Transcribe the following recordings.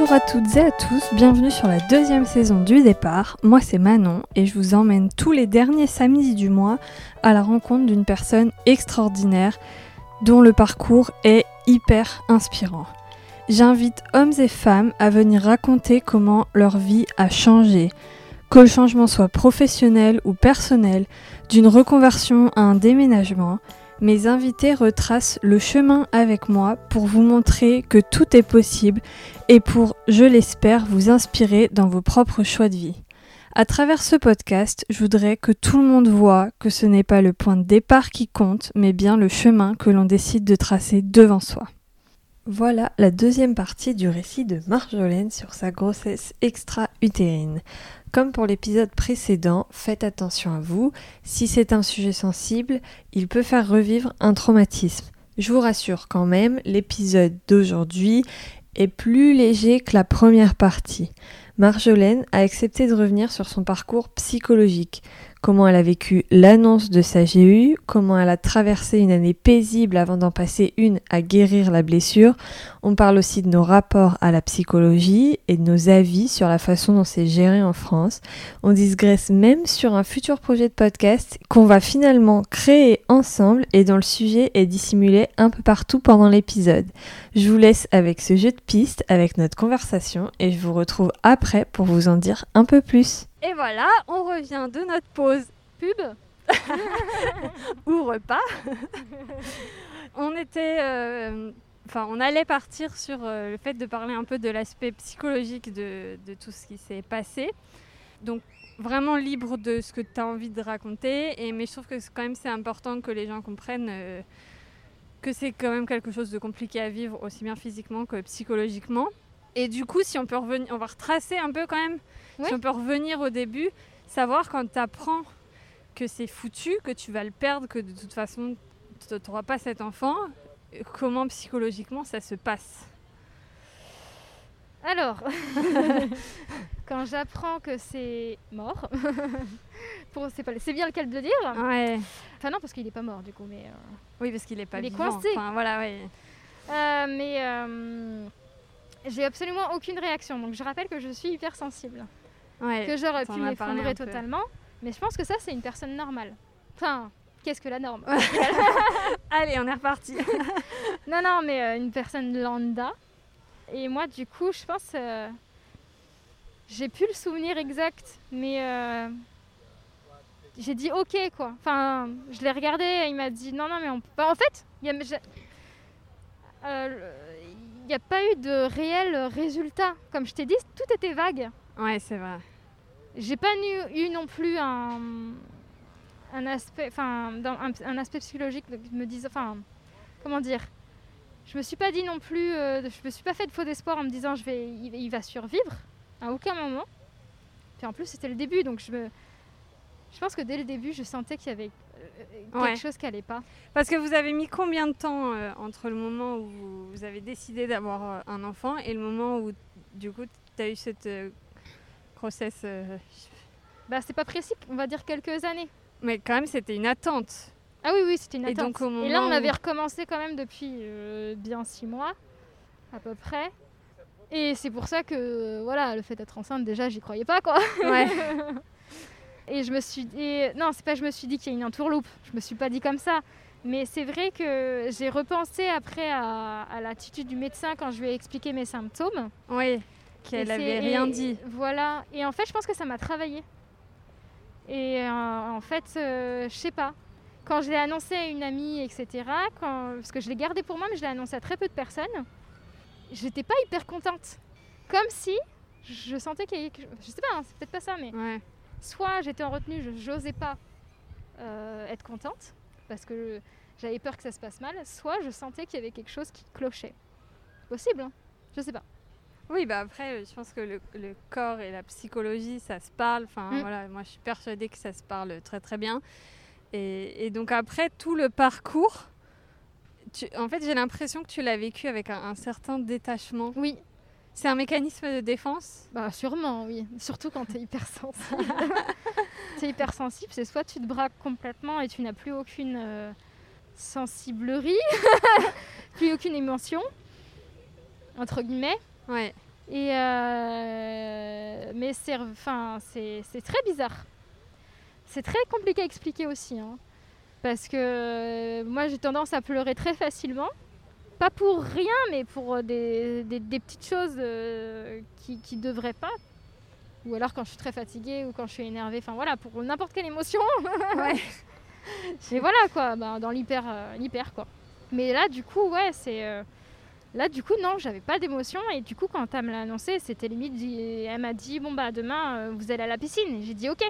Bonjour à toutes et à tous, bienvenue sur la deuxième saison du départ. Moi c'est Manon et je vous emmène tous les derniers samedis du mois à la rencontre d'une personne extraordinaire dont le parcours est hyper inspirant. J'invite hommes et femmes à venir raconter comment leur vie a changé, que le changement soit professionnel ou personnel, d'une reconversion à un déménagement, mes invités retracent le chemin avec moi pour vous montrer que tout est possible et pour, je l'espère, vous inspirer dans vos propres choix de vie. À travers ce podcast, je voudrais que tout le monde voit que ce n'est pas le point de départ qui compte, mais bien le chemin que l'on décide de tracer devant soi. Voilà la deuxième partie du récit de Marjolaine sur sa grossesse extra-utérine. Comme pour l'épisode précédent, faites attention à vous. Si c'est un sujet sensible, il peut faire revivre un traumatisme. Je vous rassure quand même, l'épisode d'aujourd'hui est plus léger que la première partie. Marjolaine a accepté de revenir sur son parcours psychologique, comment elle a vécu l'annonce de sa GU, comment elle a traversé une année paisible avant d'en passer une à guérir la blessure. On parle aussi de nos rapports à la psychologie et de nos avis sur la façon dont c'est géré en France. On digresse même sur un futur projet de podcast qu'on va finalement créer ensemble et dont le sujet est dissimulé un peu partout pendant l'épisode. Je vous laisse avec ce jeu de pistes, avec notre conversation et je vous retrouve après pour vous en dire un peu plus. Et voilà, on revient de notre pause pub ou repas. on était, euh, enfin, on allait partir sur euh, le fait de parler un peu de l'aspect psychologique de, de, tout ce qui s'est passé. Donc vraiment libre de ce que tu as envie de raconter. Et mais je trouve que quand même c'est important que les gens comprennent. Euh, que c'est quand même quelque chose de compliqué à vivre aussi bien physiquement que psychologiquement. Et du coup, si on peut revenir, on va retracer un peu quand même oui. Si on peut revenir au début, savoir quand tu apprends que c'est foutu, que tu vas le perdre, que de toute façon tu n'auras pas cet enfant, comment psychologiquement ça se passe? Alors, quand j'apprends que c'est mort, c'est bien le cas de le dire. Ouais. Enfin non, parce qu'il n'est pas mort du coup, mais. Euh... Oui, parce qu'il n'est pas il vivant. est coincé. Enfin, voilà, ouais. Euh, mais euh, j'ai absolument aucune réaction. Donc je rappelle que je suis hypersensible. Ouais, que j'aurais pu m'effondrer totalement. Mais je pense que ça, c'est une personne normale. Enfin, qu'est-ce que la norme? Allez, on est reparti. Non, non, mais euh, une personne lambda. Et moi, du coup, je pense. euh, j'ai plus le souvenir exact, mais. euh, j'ai dit ok, quoi. Enfin, je l'ai regardé, et il m'a dit non, non, mais on peut pas. En fait, il y a. n'y a pas eu de réel résultat. Comme je t'ai dit, tout était vague. ouais, c'est vrai. J'ai pas eu, eu non plus un, un aspect, enfin, un, un aspect psychologique qui me dise, enfin, comment dire, je me suis pas dit non plus, euh, je me suis pas fait de faux espoir en me disant je vais, il, il va survivre à aucun moment. Puis en plus c'était le début, donc je me, je pense que dès le début je sentais qu'il y avait quelque Ouais. chose qui allait pas. Parce que vous avez mis combien de temps euh, entre le moment où vous avez décidé d'avoir euh, un enfant et le moment où, du coup, tu as eu cette euh, grossesse euh, Bah c'est pas précis, on va dire quelques années. Mais quand même, c'était une attente. Ah oui oui c'était une Et attente. donc, au Et là on avait recommencé quand même depuis euh, bien six mois à peu près. Et c'est pour ça que voilà le fait d'être enceinte déjà j'y croyais pas quoi. Ouais. Et je me suis dit, non, c'est pas je me suis dit qu'il y a une entourloupe, je me suis pas dit comme ça. Mais c'est vrai que j'ai repensé après à, à l'attitude du médecin quand je lui ai expliqué mes symptômes. Oui, qu'elle avait rien et- dit. Voilà. Et en fait, je pense que ça m'a travaillé. Et euh, en fait, euh, je sais pas. Quand je l'ai annoncé à une amie, etc., quand, parce que je l'ai gardé pour moi, mais je l'ai annoncé à très peu de personnes, j'étais pas hyper contente. Comme si je sentais qu'il y avait. Je sais pas, hein, c'est peut-être pas ça, mais Ouais. Soit j'étais en retenue, je n'osais pas euh, être contente parce que j'avais peur que ça se passe mal, soit je sentais qu'il y avait quelque chose qui clochait. Possible, hein je sais pas. Oui, bah après, je pense que le, le corps et la psychologie, ça se parle. Enfin, Mm. voilà, moi, je suis persuadée que ça se parle très, très bien. Et, et donc après, tout le parcours, tu- en fait, j'ai l'impression que tu l'as vécu avec un, un certain détachement. Oui, C'est un mécanisme de défense bah sûrement, oui. Surtout quand tu es hypersensible. tu es hypersensible, c'est soit tu te braques complètement et tu n'as plus aucune euh, sensiblerie, plus aucune émotion, entre guillemets, Ouais. Et euh, mais c'est, enfin, c'est, c'est très bizarre. C'est très compliqué à expliquer aussi, hein. parce que euh, moi j'ai tendance à pleurer très facilement. Pas pour rien, mais pour euh, des, des- des petites choses euh, qui ne devraient pas. Ou alors quand je suis très fatiguée ou quand je suis énervée. Enfin voilà, pour n'importe quelle émotion. Ouais. Et voilà quoi, bah, dans l'hyper, euh, l'hyper quoi. Mais là du coup, ouais, c'est. euh, Là, du coup, non, j'avais pas d'émotion. Et du coup, quand elle me l'a annoncé, c'était limite. Elle m'a dit Bon, bah, demain, euh, vous allez à la piscine. Et j'ai dit Ok.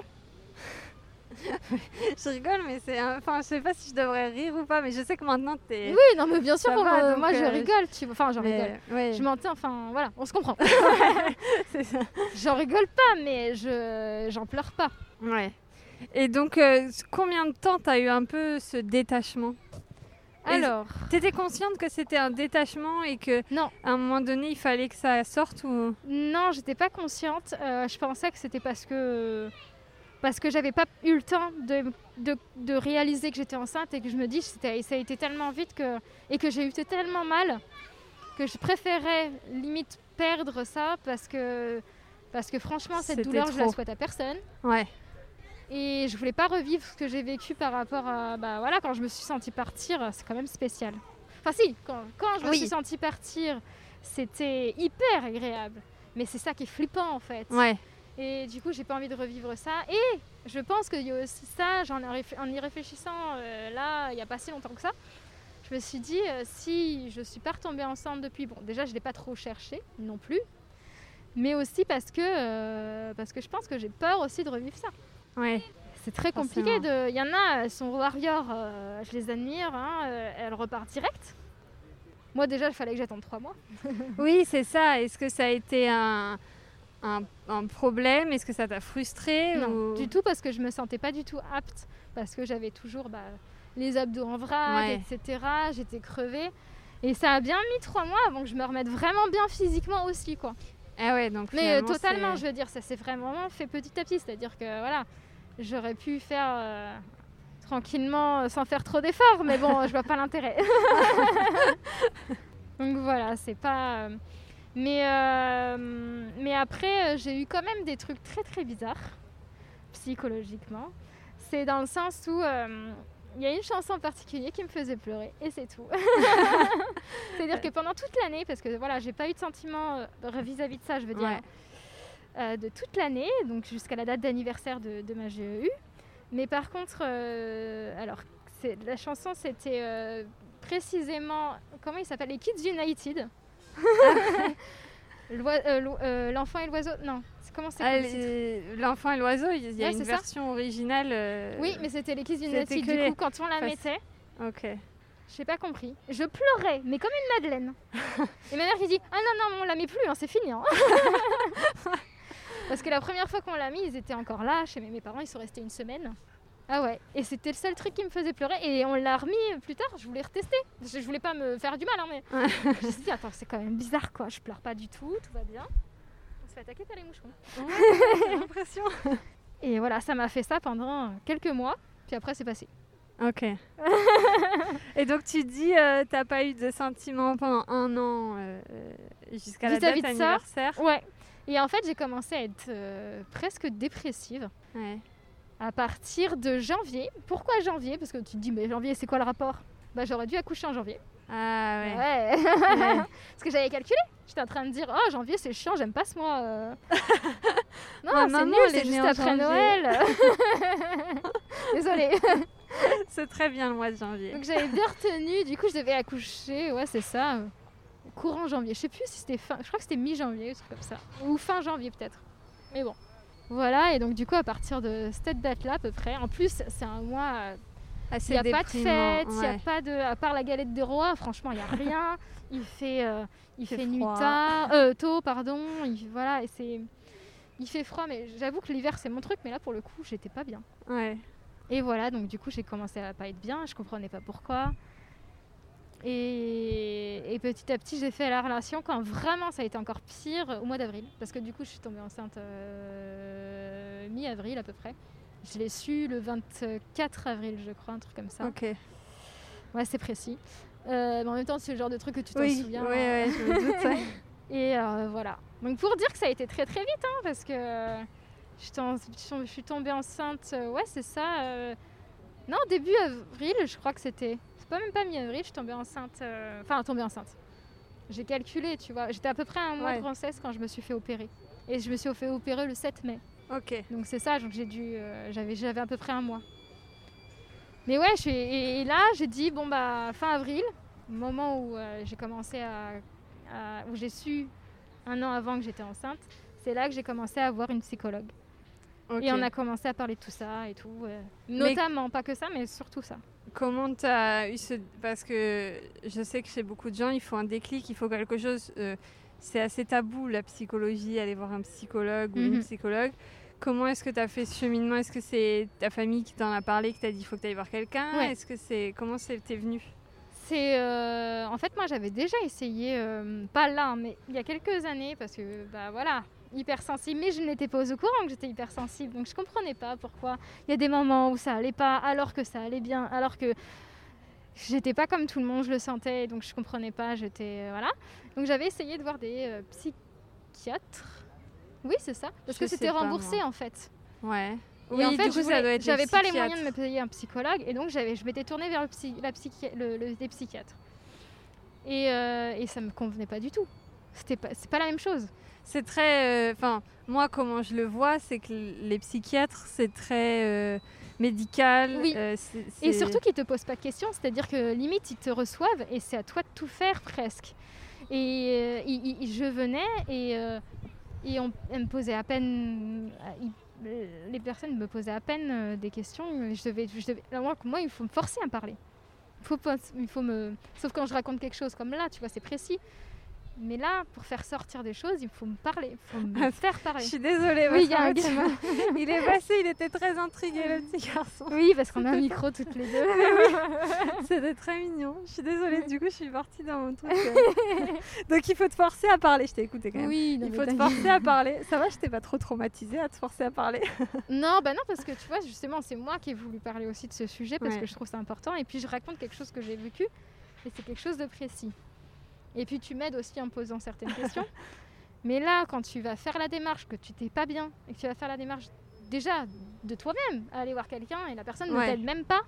Je rigole, mais c'est. Enfin, je sais pas si je devrais rire ou pas, mais je sais que maintenant t'es. Oui, non, mais bien sûr, va, moi, je euh, rigole. Tu... Enfin, j'en rigole. ouais, Je m'entends, enfin, voilà, on se comprend. c'est ça. J'en rigole pas, mais je j'en pleure pas. Ouais. Et donc, euh, combien de temps t'as eu un peu ce détachement? Alors, T'étais consciente que c'était un détachement et que Non. à un moment donné il fallait que ça sorte ou? Non, j'étais pas consciente. Euh, je pensais que c'était parce que parce que j'avais pas eu le temps de, de, de réaliser que j'étais enceinte et que je me dis ça a été tellement vite que et que j'ai eu tellement mal que je préférais limite perdre ça parce que parce que franchement cette douleur je la trop. souhaite à personne. Ouais. Et je voulais pas revivre ce que j'ai vécu par rapport à. Bah voilà, quand je me suis sentie partir, c'est quand même spécial. Enfin, si, quand, quand je me Oui. suis sentie partir, c'était hyper agréable. Mais c'est ça qui est flippant en fait. Ouais. Et du coup, j'ai pas envie de revivre ça. Et je pense qu'il y a aussi ça, en y réfléchissant euh, là, il y a pas si longtemps que ça, je me suis dit, euh, si je suis pas retombée enceinte depuis, bon, déjà, je l'ai pas trop cherché non plus. Mais aussi parce que, euh, parce que je pense que j'ai peur aussi de revivre ça. Ouais. C'est très compliqué. De... Il y en a, elles sont warriors, je les admire, hein, elles repartent direct. Moi déjà, il fallait que j'attende trois mois. Oui, c'est ça. Est-ce que ça a été un, un, un problème Est-ce que ça t'a frustré Non, ou... du tout parce que je me sentais pas du tout apte, parce que j'avais toujours bah, les abdos en vrac, Ouais. etc. J'étais crevée. Et ça a bien mis trois mois avant que je me remette vraiment bien physiquement aussi, quoi. Ah ouais, donc Mais euh, totalement, je veux dire, ça s'est vraiment fait petit à petit. C'est-à-dire que voilà, j'aurais pu faire euh, tranquillement euh, sans faire trop d'efforts, mais bon, je vois pas l'intérêt. Donc voilà, c'est pas. euh, Mais, euh, mais après, euh, j'ai eu quand même des trucs très très bizarres, psychologiquement. C'est dans le sens où euh, il y a une chanson en particulier qui me faisait pleurer, et c'est tout. C'est-à-dire que pendant toute l'année, parce que voilà, j'ai pas eu de sentiment vis-à-vis de ça, je veux dire, Ouais. euh, de toute l'année, donc jusqu'à la date d'anniversaire de, de ma GEU. Mais par contre, alors, la chanson, c'était précisément, comment il s'appelle? Les Kids United. L'oi- euh, euh, L'enfant et l'oiseau, non, c'est- comment c'est Ah, L'enfant et l'oiseau, il y a Ouais, une ça. version originale. euh, Oui, mais c'était les que Du coup, quand on la mettait, Ok. j'ai pas compris. Je pleurais, mais comme une madeleine. et ma mère qui dit Ah non, non, on la met plus, hein, c'est fini. hein. Parce que la première fois qu'on l'a mis, ils étaient encore là. Chez mes, mes parents, ils sont restés une semaine. Ah ouais, et c'était le seul truc qui me faisait pleurer. Et on l'a remis plus tard, je voulais retester. Je, je voulais pas me faire du mal, hein, mais Ouais. je me suis dit Attends, c'est quand même bizarre quoi. Je pleure pas du tout, tout va bien. On se fait attaquer par les moucherons. J'ai l'impression. Et voilà, ça m'a fait ça pendant quelques mois. Puis après, c'est passé. Ok. Et donc tu dis, euh, t'as pas eu de sentiments pendant un an euh, jusqu'à la date ça, anniversaire? Ouais. Et en fait, j'ai commencé à être euh, presque dépressive. Ouais. À partir de janvier. Pourquoi janvier? Parce que tu te dis, mais janvier, c'est quoi le rapport? Bah, j'aurais dû accoucher en janvier. Ah ouais. Ouais. Ouais. Parce que j'avais calculé. J'étais en train de dire, oh, janvier, c'est chiant, j'aime pas ce mois. euh. non, Ma c'est nul, c'est juste après. Noël. Désolée. C'est très bien le mois de janvier. Donc j'avais bien retenu. Du coup, je devais accoucher. Ouais, c'est ça. Courant janvier. Je sais plus si c'était fin. Je crois que c'était mi-janvier, un truc comme ça. Ou fin janvier, peut-être. Mais bon. Voilà. Et donc, du coup, à partir de cette date-là, à peu près. En plus, c'est un mois. euh, Assez Il n'y a pas de fête, il n'y a ouais. pas de. À part la galette des rois, franchement, il n'y a rien. Il fait, euh, il fait fait nuit tard, euh, tôt, pardon. il- voilà, et c'est. Il fait froid, mais j'avoue que l'hiver c'est mon truc, mais là pour le coup j'étais pas bien. Ouais. Et voilà, donc du coup j'ai commencé à pas être bien, je comprenais pas pourquoi. Et, et petit à petit j'ai fait la relation quand vraiment ça a été encore pire au mois d'avril. Parce que du coup je suis tombée enceinte euh, mi-avril à peu près. Je l'ai su le 24 avril je crois, un truc comme ça. Ok. Ouais, c'est précis. Euh, mais en même temps, c'est le genre de truc que tu t'en Oui, souviens. ouais, ouais, je me doute. ouais. Et euh, voilà. Donc pour dire que ça a été très très vite, hein, parce que je, suis tombée enceinte, ouais c'est ça. non, début avril, je crois que c'était. Pas même pas mi-avril, je suis tombée enceinte. Enfin, tombée enceinte. J'ai calculé, tu vois. J'étais à peu près un mois de grossesse quand je me suis fait opérer. Et je me suis fait opérer le 7 mai. Ok. Donc c'est ça, donc j'ai dû, euh, j'avais, j'avais à peu près un mois. Mais ouais, je et, là j'ai dit bon bah fin avril, moment où euh, j'ai commencé à, où j'ai su un an avant que j'étais enceinte, c'est là que j'ai commencé à voir une psychologue. Et on a commencé à parler de tout ça et tout, notamment pas que ça, mais surtout ça. Comment tu as eu ce parce que je sais que chez beaucoup de gens il faut un déclic, il faut quelque chose. Euh, c'est assez tabou la psychologie, aller voir un psychologue ou une mhm. psychologue. Comment est-ce que tu as fait ce cheminement? Est-ce que c'est ta famille qui t'en a parlé, qui t'a dit il faut que tu ailles voir quelqu'un? Est-ce que c'est comment c'est venu? C'est euh, en fait moi j'avais déjà essayé, euh, pas là, mais il y a quelques années parce que bah voilà, hypersensible, mais je n'étais pas au courant que j'étais hypersensible, donc je comprenais pas pourquoi. Il y a des moments où ça allait pas, alors que ça allait bien, alors que j'étais pas comme tout le monde, je le sentais, donc je comprenais pas, j'étais euh, voilà. Donc j'avais essayé de voir des psychiatres oui, c'est ça. Parce que c'était remboursé en fait. Ouais. Et oui, en fait, j'avais pas les moyens de me payer un psychologue et donc je m'étais tournée vers le psy, la le, les psychiatres. Et, euh, et, ça me convenait pas du tout. C'était pas, c'est pas la même chose. C'est très, euh, enfin, moi comment je le vois, c'est que les psychiatres c'est très euh, médical. Oui. Et surtout qu'ils te posent pas de questions, c'est-à-dire que limite ils te reçoivent et c'est à toi de tout faire presque. Et je venais et et on, me posait à peine. les personnes me posaient à peine euh, des questions. Je devais, je devais, moi, il faut me forcer à parler. Il faut, il faut me, sauf quand je raconte quelque chose comme là, tu vois, c'est précis. Mais là, pour faire sortir des choses, il faut me parler, il faut me faire parler. Je suis désolée, oui, il y a un gamin. il est passé, il était très intrigué, le petit garçon. Oui, parce qu'on a un micro toutes les deux. C'était très mignon. Je suis désolée, du coup, je suis partie dans mon truc. Euh. Donc, il faut te forcer à parler. Je t'ai écouté quand même. Oui, il faut te forcer à parler. Ça va, je t'ai pas trop traumatisée à te forcer à parler? non, bah non, parce que tu vois, justement, c'est moi qui ai voulu parler aussi de ce sujet parce que je trouve ça important. Et puis, je raconte quelque chose que j'ai vécu et c'est quelque chose de précis. Et puis tu m'aides aussi en posant certaines questions. Mais là, quand tu vas faire la démarche, que tu t'es pas bien, et que tu vas faire la démarche déjà de toi-même, aller voir quelqu'un et la personne ne t'aide même pas,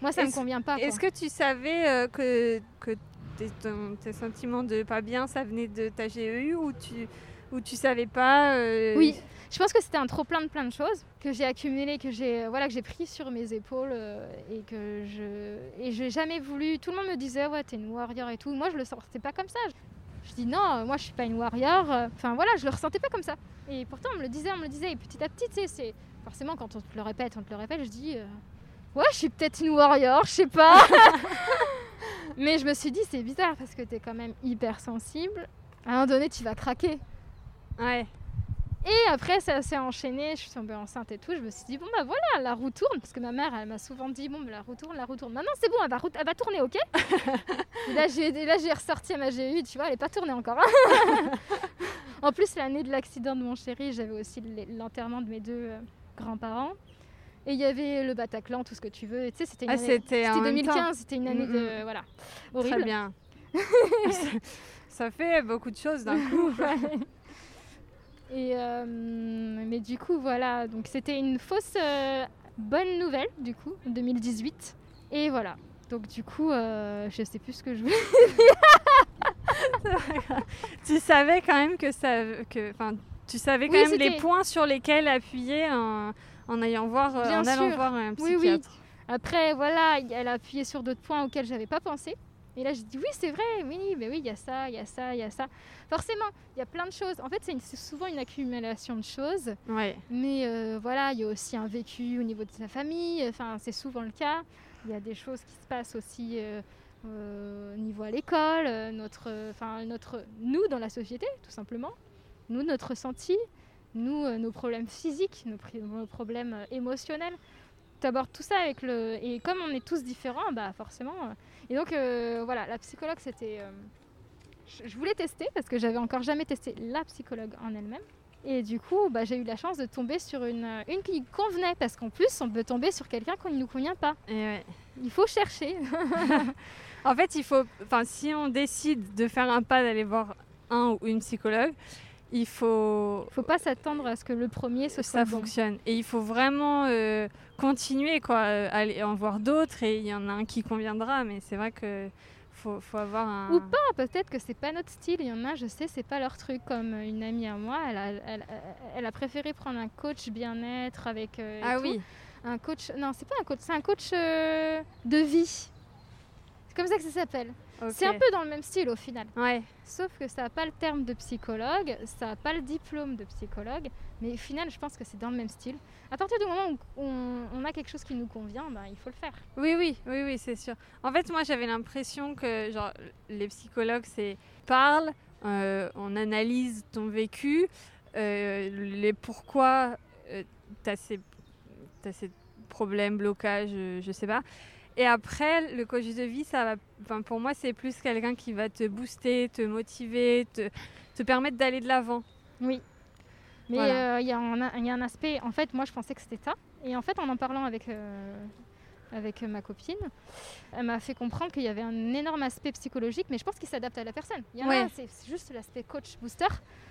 moi ça me convient pas. Est-ce que tu savais euh, que, que tes, tes, sentiments de pas bien, ça venait de ta GEU ou tu, ou tu savais pas euh, Oui, je pense que c'était un trop plein de plein de choses que j'ai accumulé, que j'ai voilà que j'ai pris sur mes épaules euh, et que je et j'ai jamais voulu. Tout le monde me disait ouais t'es une warrior et tout. Moi je le sentais pas comme ça. Je, dis non, moi je suis pas une warrior. Enfin voilà, je le ressentais pas comme ça. Et pourtant on me le disait, on me le disait. Et petit à petit, tu sais, c'est forcément quand on te le répète, on te le répète, je dis euh, ouais je suis peut-être une warrior, je sais pas. Mais je me suis dit c'est bizarre parce que t'es quand même hyper sensible. À un moment donné tu vas craquer. Ouais. Et après, ça s'est enchaîné, je suis tombée enceinte et tout. Je me suis dit, bon, bah voilà, la roue tourne. Parce que ma mère, elle m'a souvent dit, bon, bah, la roue tourne, la roue tourne. Maintenant, c'est bon, elle va, elle va tourner, ok? Et là, j'ai ressorti à ma GU, tu vois, elle n'est pas tournée encore. Hein. en plus, l'année de l'accident de mon chéri, j'avais aussi l'enterrement de mes deux euh, grands-parents. Et il y avait le Bataclan, tout ce que tu veux. Tu sais, c'était ah, C'était 2015, c'était une année de. Voilà. Horrible. Très bien. ça fait beaucoup de choses d'un coup. Et, euh, mais du coup, voilà, donc c'était une fausse euh, bonne nouvelle, du coup, en 2018. Et voilà. Donc du coup, euh, je sais plus ce que je voulais dire. tu savais quand même que ça, que, enfin, tu savais quand même les points sur lesquels appuyer en, en allant voir, en allant voir un psychiatre. Oui, oui. Après, voilà, elle a appuyé sur d'autres points auxquels j'avais pas pensé. Et là, j'ai dit oui, c'est vrai, oui, mais oui, il y a ça, il y a ça, il y a ça. Forcément, il y a plein de choses. En fait, c'est souvent une accumulation de choses. Ouais. Mais euh, voilà, il y a aussi un vécu au niveau de sa famille. Enfin, c'est souvent le cas. Il y a des choses qui se passent aussi euh, euh, au niveau à l'école, notre, enfin, notre, nous dans la société, tout simplement. Nous, notre ressenti, nous, nos problèmes physiques, nos, nos problèmes émotionnels tu abordes tout ça avec le. Et comme on est tous différents, bah forcément. Et donc euh, voilà, la psychologue c'était. Euh, je voulais tester parce que j'avais encore jamais testé la psychologue en elle-même. Et du coup, bah, j'ai eu la chance de tomber sur une, une qui convenait parce qu'en plus, on peut tomber sur quelqu'un qui ne nous convient pas. Et Il faut chercher. en fait, il faut. Si on décide de faire un pas d'aller voir un ou une psychologue, il faut. Faut pas s'attendre à ce que le premier ce ça bon. fonctionne. Et il faut vraiment euh, continuer, quoi, euh, aller en voir d'autres et il y en a un qui conviendra. Mais c'est vrai que faut, faut avoir un. Ou pas, peut-être que c'est pas notre style. Il y en a, je sais, c'est pas leur truc. Comme une amie à moi, elle a, elle, elle a préféré prendre un coach bien-être avec. euh, Ah tout. oui, Un coach. Non, c'est pas un coach, c'est un coach euh, de vie. C'est comme ça que ça s'appelle. C'est un peu dans le même style au final. Ouais, Sauf que ça n'a pas le terme de psychologue, ça n'a pas le diplôme de psychologue, mais au final, je pense que c'est dans le même style. À partir du moment où on, on a quelque chose qui nous convient, ben, il faut le faire. oui, oui, oui, oui, c'est sûr. En fait, moi, j'avais l'impression que genre, les psychologues, c'est parle, euh, on analyse ton vécu, euh, les pourquoi tu as ces problèmes, blocages, euh, je sais pas. Et après, le coach de vie, ça va, enfin, pour moi, c'est plus quelqu'un qui va te booster, te motiver, te, te permettre d'aller de l'avant. Oui. Mais Voilà. euh, il y, a un- il y a un aspect, en fait, moi je pensais que c'était ça. Et en fait, en en parlant avec, euh, avec ma copine, elle m'a fait comprendre qu'il y avait un énorme aspect psychologique, mais je pense qu'il s'adapte à la personne. Il y en Ouais. a, c'est juste l'aspect coach booster.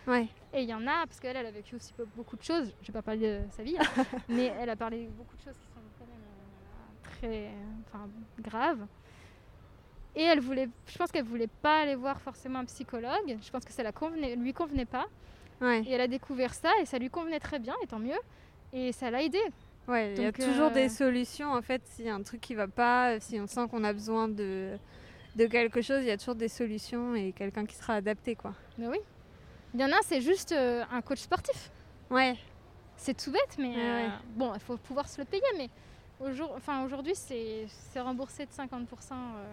Ouais. Et il y en a, parce qu'elle, elle a vécu aussi be- beaucoup de choses, je vais pas parler de sa vie, hein, mais elle a parlé de beaucoup de choses qui sont quand même euh, très enfin, graves. Et elle voulait, je pense qu'elle voulait pas aller voir forcément un psychologue. Je pense que ça la convenait, lui convenait pas. Ouais. Et elle a découvert ça et ça lui convenait très bien, et tant mieux. Et ça l'a aidée. Ouais, il y a toujours euh, des solutions. En fait, s'il y a un truc qui va pas, si on sent qu'on a besoin de, de quelque chose, il y a toujours des solutions et quelqu'un qui sera adapté, quoi. Mais oui. Il y en a, c'est juste euh, un coach sportif. Ouais, C'est tout bête, mais Ouais, euh, ouais. bon, il faut pouvoir se le payer. Mais enfin, aujourd'hui, c'est remboursé de 50% euh,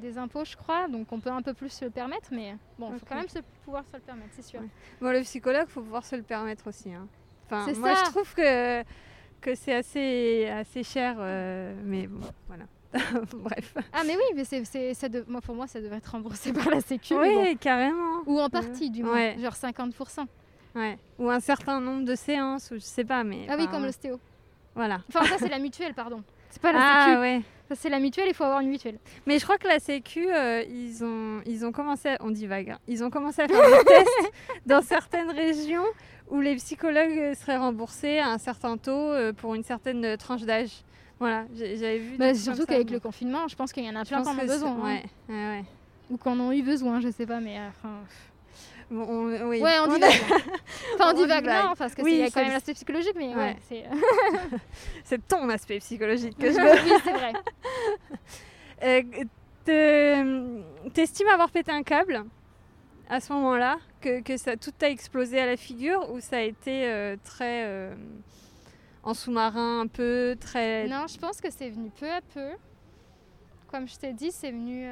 des impôts, je crois. Donc on peut un peu plus se le permettre, mais bon, il faut quand même se, pouvoir se le permettre, c'est sûr. Ouais. bon, le psychologue, faut pouvoir se le permettre aussi. hein. Enfin, moi, ça. je trouve que, que c'est assez, assez cher, euh, mais bon, voilà. Bref. Ah, mais oui, mais c'est ça de- moi, pour moi, ça devrait être remboursé par la Sécu. mais Oui, carrément. Ou en partie, du moins. Ouais. Genre 50%. Ouais. Ou un certain nombre de séances, ou je sais pas, mais. Ah oui, comme l'ostéo. Voilà. Enfin, ça, c'est la mutuelle, pardon. C'est pas la Ah Sécu. ouais. Ça, c'est la mutuelle, il faut avoir une mutuelle. Mais je crois que la Sécu, euh, ils, ont, ils ont commencé, à, on divague, hein, ils ont commencé à faire des tests dans certaines régions où les psychologues euh, seraient remboursés à un certain taux euh, pour une certaine euh, tranche d'âge. Voilà, j'avais vu. Bah, surtout qu'avec le confinement, je pense qu'il y en a plein qui en ont besoin. hein. Ouais, ouais, ouais. Ou qui en ont eu besoin, je sais pas, mais. euh, enfin, Bon, on- oui. Ouais, on divague. enfin, on On divague, divague. non, parce que Oui, c'est il y a quand même l'aspect psychologique, mais ouais, Ouais. c'est. C'est ton aspect psychologique que je veux. oui, c'est vrai. Euh, te- T'estimes avoir pété un câble à ce moment-là que, que ça, tout a explosé à la figure ou ça a été euh, très euh, en sous-marin un peu, très... Non, je pense que c'est venu peu à peu. Comme je t'ai dit, c'est venu.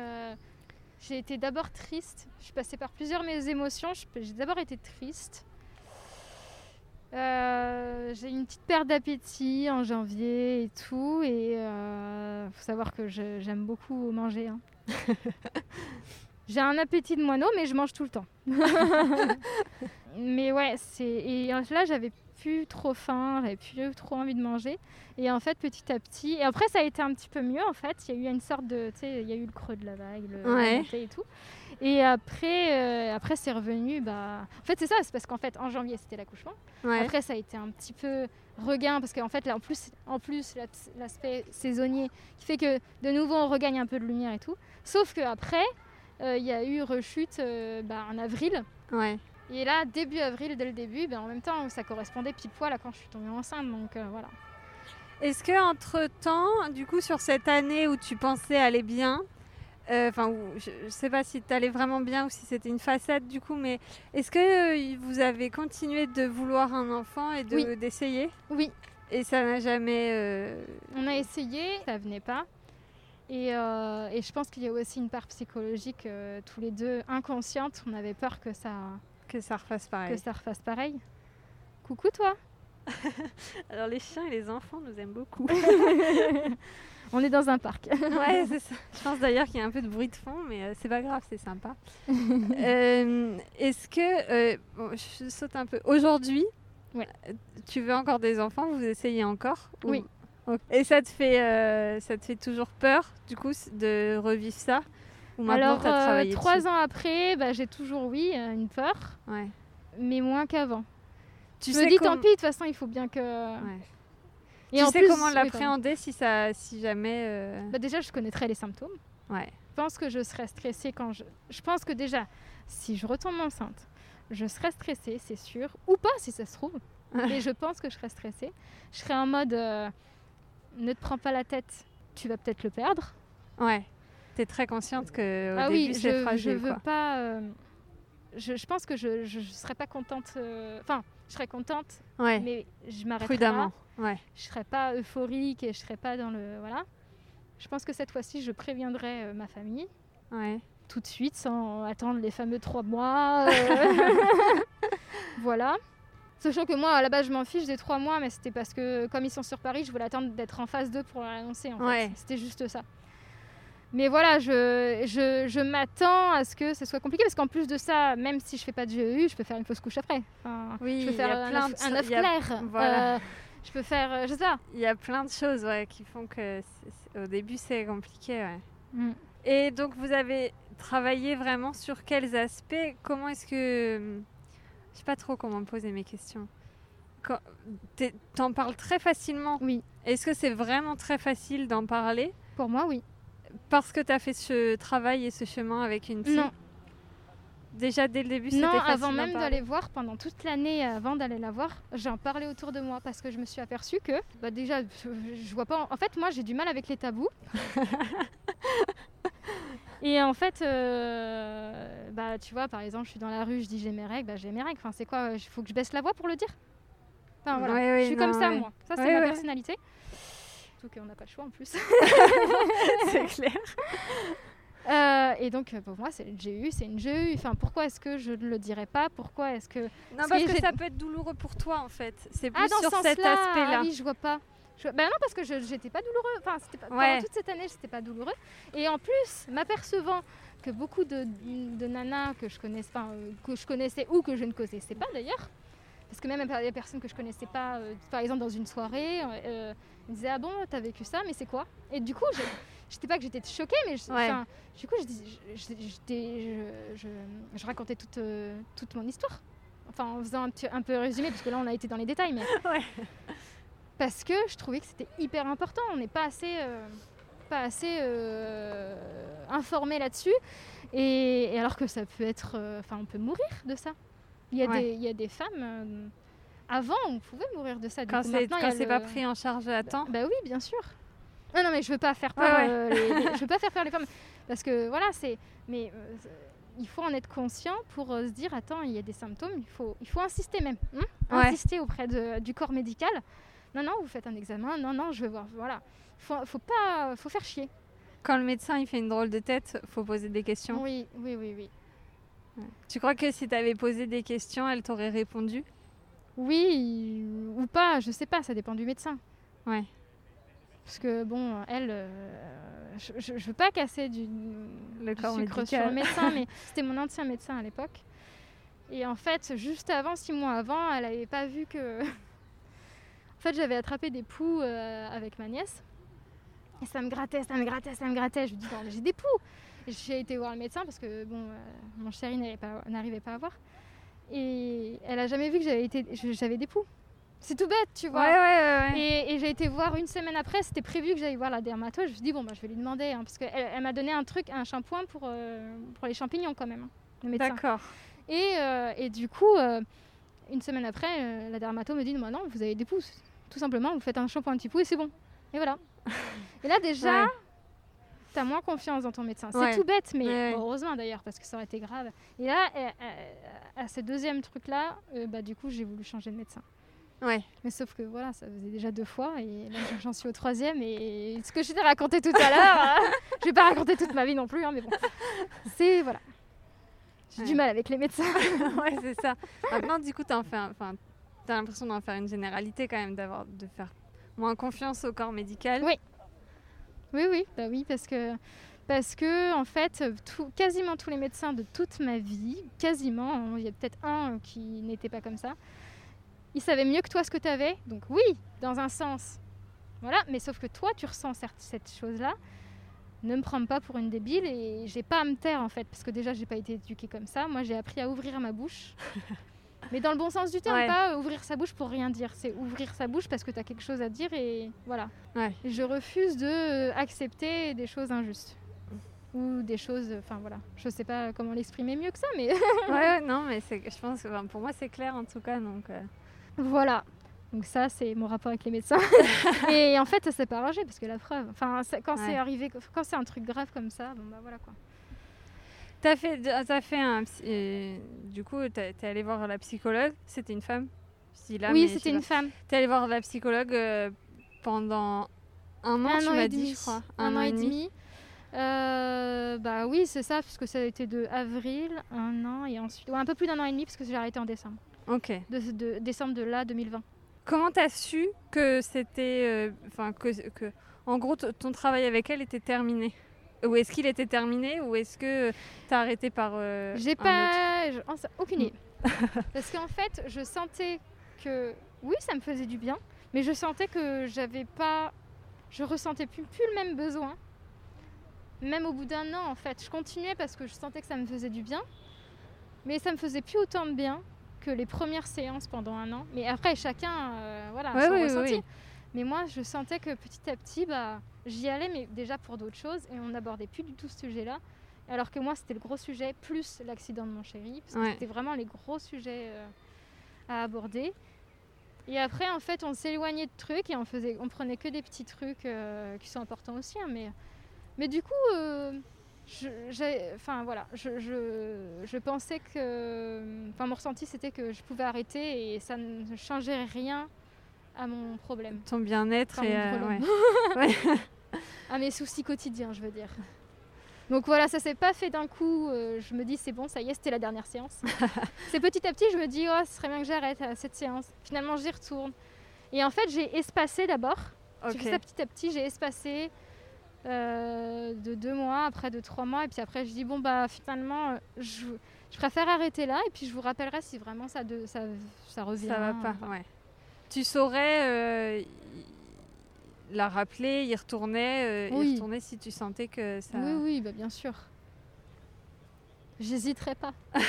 Euh, J'ai été d'abord triste. Je suis passée par plusieurs mes émotions. J'ai d'abord été triste. Euh, j'ai eu une petite perte d'appétit en janvier et tout. Et il faut savoir que j'aime beaucoup manger. hein. j'ai un appétit de moineau, mais je mange tout le temps. mais ouais, c'est et là j'avais plus trop faim, j'avais plus trop envie de manger. Et en fait, petit à petit, et après ça a été un petit peu mieux en fait. Il y a eu une sorte de, tu sais, il y a eu le creux de la vague, le Ouais. et tout. Et après, euh, après c'est revenu. Bah, en fait c'est ça, c'est parce qu'en fait en janvier c'était l'accouchement. Ouais. Après ça a été un petit peu regain parce qu'en fait là en plus, en plus la- l'aspect saisonnier qui fait que de nouveau on regagne un peu de lumière et tout. Sauf que après euh, il y a eu rechute euh, bah, en avril. ouais. Et là, début avril, dès le début, ben, en même temps, ça correspondait pile poil à quand je suis tombée enceinte. Donc euh, voilà. Est-ce que entre temps, du coup, sur cette année où tu pensais aller bien, euh, enfin, je, je sais pas si tu allais vraiment bien ou si c'était une façade du coup, mais est-ce que euh, vous avez continué de vouloir un enfant et de- d'essayer? Oui, Et ça n'a jamais. euh, on a essayé, ça venait pas. Et, et je pense qu'il y a aussi une part psychologique, tous les deux inconsciente. On avait peur que ça, que ça refasse pareil. que ça refasse pareil. Coucou toi Alors les chiens et les enfants nous aiment beaucoup. On est dans un parc. ouais, c'est ça. Je pense d'ailleurs qu'il y a un peu de bruit de fond, mais euh, c'est pas grave, c'est sympa. Euh, Est-ce que. euh, bon, je saute un peu. Aujourd'hui, Ouais. euh, tu veux encore des enfants? Vous essayez encore? Ou- Oui. Et ça te, fait, euh, ça te fait toujours peur, du coup, de revivre ça? Ou maintenant, Alors, as euh, travaillé trois dessus ans après, bah, j'ai toujours, oui, euh, une peur, Ouais. mais moins qu'avant. Tu je me dis, tant pis, de toute façon, il faut bien que. Ouais. Et tu en sais plus, comment l'appréhender si, ça, si jamais... euh, Bah, Déjà, je connaîtrais les symptômes. Ouais. Je pense que je serais stressée quand je. Je pense que déjà, si je retombe enceinte, je serais stressée, c'est sûr. Ou pas, si ça se trouve. Mais je pense que je serais stressée. Je serais en mode euh, ne te prends pas la tête, tu vas peut-être le perdre. Ouais. Tu es très consciente que au ah début, oui, c'est je, je fragile. veux quoi. pas. euh, je, je pense que je, je, je serais pas contente. euh, Enfin, je serais contente, Ouais. mais je m'arrêterais Prudemment. là. Ouais. Je serais pas euphorique et je serais pas dans le. Voilà. Je pense que cette fois-ci, je préviendrai euh, ma famille Ouais. tout de suite sans attendre les fameux trois mois. euh. voilà. Sachant que moi, à la base, je m'en fiche des trois mois, mais c'était parce que, comme ils sont sur Paris, je voulais attendre d'être en phase 2 pour l'annoncer. En fait. C'était juste ça. Mais voilà, je, je, je m'attends à ce que ce soit compliqué, parce qu'en plus de ça, même si je fais pas de GEU, je peux faire une fausse couche après. Enfin, Oui, je peux faire a un plein un œuf clair. voilà. Euh, je peux faire, euh, je sais pas. Il y a plein de choses ouais, qui font que au début, c'est compliqué. Ouais. Mm. Et donc, vous avez travaillé vraiment sur quels aspects? Comment est-ce que... Je sais pas trop comment poser mes questions. T'en parles très facilement. Oui, Est-ce que c'est vraiment très facile d'en parler? Pour moi, oui. Parce que tu as fait ce travail et ce chemin avec une psy Non. Déjà dès le début, c'était Non, avant même d'aller voir, pendant toute l'année avant d'aller la voir, j'en parlais autour de moi parce que je me suis aperçue que, bah déjà, je, vois pas. En fait, moi, j'ai du mal avec les tabous. Et en fait, euh, bah tu vois, par exemple, je suis dans la rue, je dis j'ai mes règles, bah j'ai mes règles. Enfin, c'est quoi Il faut que je baisse la voix pour le dire? Enfin, voilà. Ouais, ouais, je suis non, comme ça, ouais. moi. Ça, c'est ma personnalité. Surtout qu'on n'a pas le choix en plus. c'est clair. Euh, et donc, euh, pour moi, c'est une GU, c'est une GU. Enfin, pourquoi est-ce que je ne le dirais pas? Pourquoi est-ce que Non, Parce parce que ça peut être douloureux pour toi en fait. C'est plus Ah, dans sur ce cet aspect-là. Ah oui, je vois pas. Je... Bah non, parce que je j'étais pas douloureux. Enfin, c'était pas... Ouais. pendant toute cette année, c'était pas douloureux. Et en plus, m'apercevant que beaucoup de, de nanas que je connaissais, enfin, euh, que je connaissais ou que je ne connaissais pas d'ailleurs, parce que même des personnes que je connaissais pas, euh, par exemple dans une soirée, euh, ils me disaient ah bon, t'as vécu ça, mais c'est quoi? Et du coup, je j'étais pas que j'étais choquée, mais je- Ouais. du coup, je, racontais toute, euh, toute mon histoire. Enfin, en faisant un, petit- un peu résumé, parce que là, on a été dans les détails, mais Ouais. parce que je trouvais que c'était hyper important. On n'est pas assez, euh, pas assez euh, informé là-dessus. Et, et alors que ça peut être. euh, Enfin, on peut mourir de ça. Il y a, Ouais. des, il y a des femmes. euh, avant, on pouvait mourir de ça. Du Quand c'est le- pas pris en charge à temps. bah oui, bien sûr. Non, non, mais je veux pas faire peur. Ouais. euh, les- les- je veux pas faire peur les femmes parce que voilà, c'est. Mais euh, il faut en être conscient pour se dire attends, il y a des symptômes, il faut, il faut insister même, hein, Ouais. insister auprès de- du corps médical. Non, non, vous faites un examen. Non, non, je veux voir. Voilà, faut, faut pas, faut faire chier. Quand le médecin il fait une drôle de tête, faut poser des questions. Oui, oui, oui, oui. Tu crois que si tu avais posé des questions, elle t'aurait répondu? Oui ou pas, je sais pas, ça dépend du médecin. Ouais. Parce que bon, elle, euh, je, je, je veux pas casser du, Le du corps sucre sur le médecin, mais c'était mon ancien médecin à l'époque. Et en fait, juste avant, six mois avant, elle avait pas vu que. en fait, j'avais attrapé des poux euh, avec ma nièce. Et ça me grattait, ça me grattait, ça me grattait. Je me dis, j'ai des poux. J'ai été voir le médecin parce que bon, euh, mon chéri pas- n'arrivait pas à voir. Et elle a jamais vu que j'avais été, je- j'avais des poux. C'est tout bête, tu vois. ouais, ouais. ouais. Et, et j'ai été voir une semaine après, c'était prévu que j'aille voir la dermato. Je me suis dit, bon, bah, je vais lui demander, hein, parce qu'elle elle, m'a donné un truc, un shampoing pour, euh, pour les champignons quand même, hein, le médecin. D'accord. Et, euh, et du coup, euh, une semaine après, la dermato me dit, bah, non, vous avez des pouces. Tout simplement, vous faites un shampoing anti-poux et c'est bon. Et voilà. et là, déjà. T'as moins confiance dans ton médecin. C'est Ouais. tout bête, mais Ouais. heureusement d'ailleurs, parce que ça aurait été grave. Et là, euh, euh, à ce deuxième truc-là, euh, bah, du coup, j'ai voulu changer de médecin. Ouais. Mais sauf que voilà, ça faisait déjà deux fois et là j'en suis au troisième et ce que je t'ai raconté tout à l'heure, hein, je vais pas raconter toute ma vie non plus, hein, mais bon, c'est voilà. J'ai Ouais. du mal avec les médecins. ouais, c'est ça. Maintenant, du coup, un- enfin, t'as l'impression d'en faire une généralité quand même, d'avoir, de faire moins confiance au corps médical. Oui. Oui, oui, bah oui, parce que parce que en fait, quasiment tous les médecins de toute ma vie, quasiment, hein, il y a peut-être un qui n'était pas comme ça, ils savaient mieux que toi ce que tu avais. Donc oui, dans un sens, voilà, mais sauf que toi, tu ressens certes cette chose-là. ne me prends pas pour une débile et j'ai pas à me taire en fait parce que déjà j'ai pas été éduquée comme ça. Moi j'ai appris à ouvrir ma bouche. Mais dans le bon sens du terme, Ouais. pas ouvrir sa bouche pour rien dire. C'est ouvrir sa bouche parce que tu as quelque chose à dire et voilà. Ouais. Je refuse de euh, accepter des choses injustes. Ou des choses. Enfin voilà. Je sais pas comment l'exprimer mieux que ça, mais ouais, non, mais je pense que pour moi c'est clair en tout cas. Donc, euh, voilà. Donc ça, c'est mon rapport avec les médecins. et en fait, ça s'est pas arrangé parce que la preuve. Enfin, quand Ouais. c'est arrivé, quand c'est un truc grave comme ça, bon bah voilà quoi. T'as fait, t'as fait un. euh, du coup, t'es allé voir la psychologue. C'était une femme là, oui, c'était une femme. T'es allé voir la psychologue euh, pendant un an, un tu an m'as et dit, demi. je crois. Un, an et demi. Euh, bah oui, c'est ça, puisque ça a été de avril, un an, et ensuite. Ouais, un peu plus d'un an et demi, parce que j'ai arrêté en décembre. Ok. De, de- décembre de là, 2020. Comment t'as su que c'était. euh, Enfin, que, que. En gros, ton travail avec elle était terminé? Ou est-ce qu'il était terminé Ou est-ce que t'as arrêté par. euh, J'ai pas. je- aucune idée. parce qu'en fait, je sentais que. Oui, ça me faisait du bien, mais je sentais que j'avais pas. Je ressentais plus, plus le même besoin. Même au bout d'un an, en fait. Je continuais parce que je sentais que ça me faisait du bien, mais ça me faisait plus autant de bien que les premières séances pendant un an. Mais après, chacun, euh, voilà, Ouais, son oui, ressenti. oui. Mais moi, je sentais que petit à petit, bah, j'y allais, mais déjà pour d'autres choses, et on n'abordait plus du tout ce sujet-là. Alors que moi, c'était le gros sujet, plus l'accident de mon chéri, parce que Ouais. c'était vraiment les gros sujets euh, à aborder. Et après, en fait, on s'éloignait de trucs et on, faisait, on prenait que des petits trucs euh, qui sont importants aussi. hein, mais, mais du coup, euh, je, enfin, voilà, je, je, je pensais que. Enfin, mon ressenti, c'était que je pouvais arrêter et ça ne changeait rien à mon problème. Ton bien-être Enfin, et. euh, ouais. à mes soucis quotidiens, je veux dire. Donc voilà, ça s'est pas fait d'un coup. euh, je me dis, c'est bon, ça y est, c'était la dernière séance. c'est petit à petit, je me dis, oh, ce serait bien que j'arrête à cette séance. Finalement, j'y retourne. Et en fait, j'ai espacé d'abord. J'ai Ok. fait ça petit à petit, j'ai espacé euh, de deux mois, après de trois mois. Et puis après, je dis, bon, bah finalement, euh, je, je préfère arrêter là. Et puis je vous rappellerai si vraiment ça, de, ça, ça revient. Ça va pas, ouais. Tu saurais euh, la rappeler, y retourner, euh, y Oui. retourner si tu sentais que ça. Oui, oui, bah, bien sûr. J'hésiterai pas.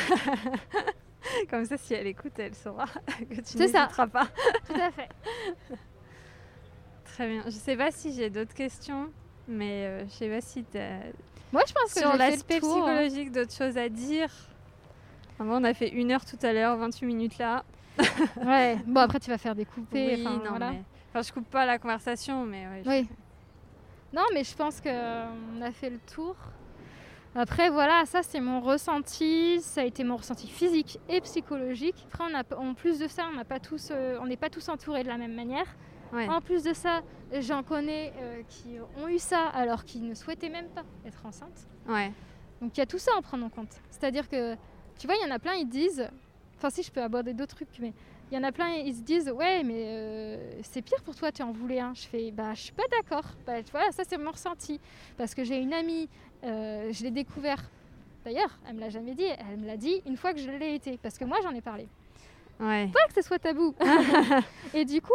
Comme ça, si elle écoute, elle saura que tu n'hésiteras pas. Tout à fait. Très bien. Je sais pas si j'ai d'autres questions, mais euh, je sais pas si t'as Moi, je pense que sur l'aspect hein. psychologique d'autres choses à dire. Enfin, bon, on a fait une heure tout à l'heure, 28 minutes là. Ouais. Bon, après, tu vas faire découper. oui, enfin, non, voilà. mais... Enfin, je coupe pas la conversation, mais ouais, je- Oui. Non, mais je pense qu'on a fait le tour. Après, voilà, ça c'est mon ressenti. Ça a été mon ressenti physique et psychologique. Après, on a, en plus de ça, on n'a pas tous, euh, on n'est pas tous entourés de la même manière. Ouais. En plus de ça, j'en connais euh, qui ont eu ça alors qu'ils ne souhaitaient même pas être enceintes. Ouais. Donc il y a tout ça à prendre en compte. C'est-à-dire que, tu vois, il y en a plein, ils disent, enfin si je peux aborder d'autres trucs, mais il y en a plein, ils se disent, ouais, mais euh, c'est pire pour toi, tu en voulais un. Je fais, bah je suis pas d'accord. Bah tu vois, ça c'est mon ressenti. Parce que j'ai une amie, euh, je l'ai découvert. D'ailleurs, elle me l'a jamais dit, elle me l'a dit une fois que je l'ai été, parce que moi j'en ai parlé. Ouais. Pas que ce soit tabou. et du coup,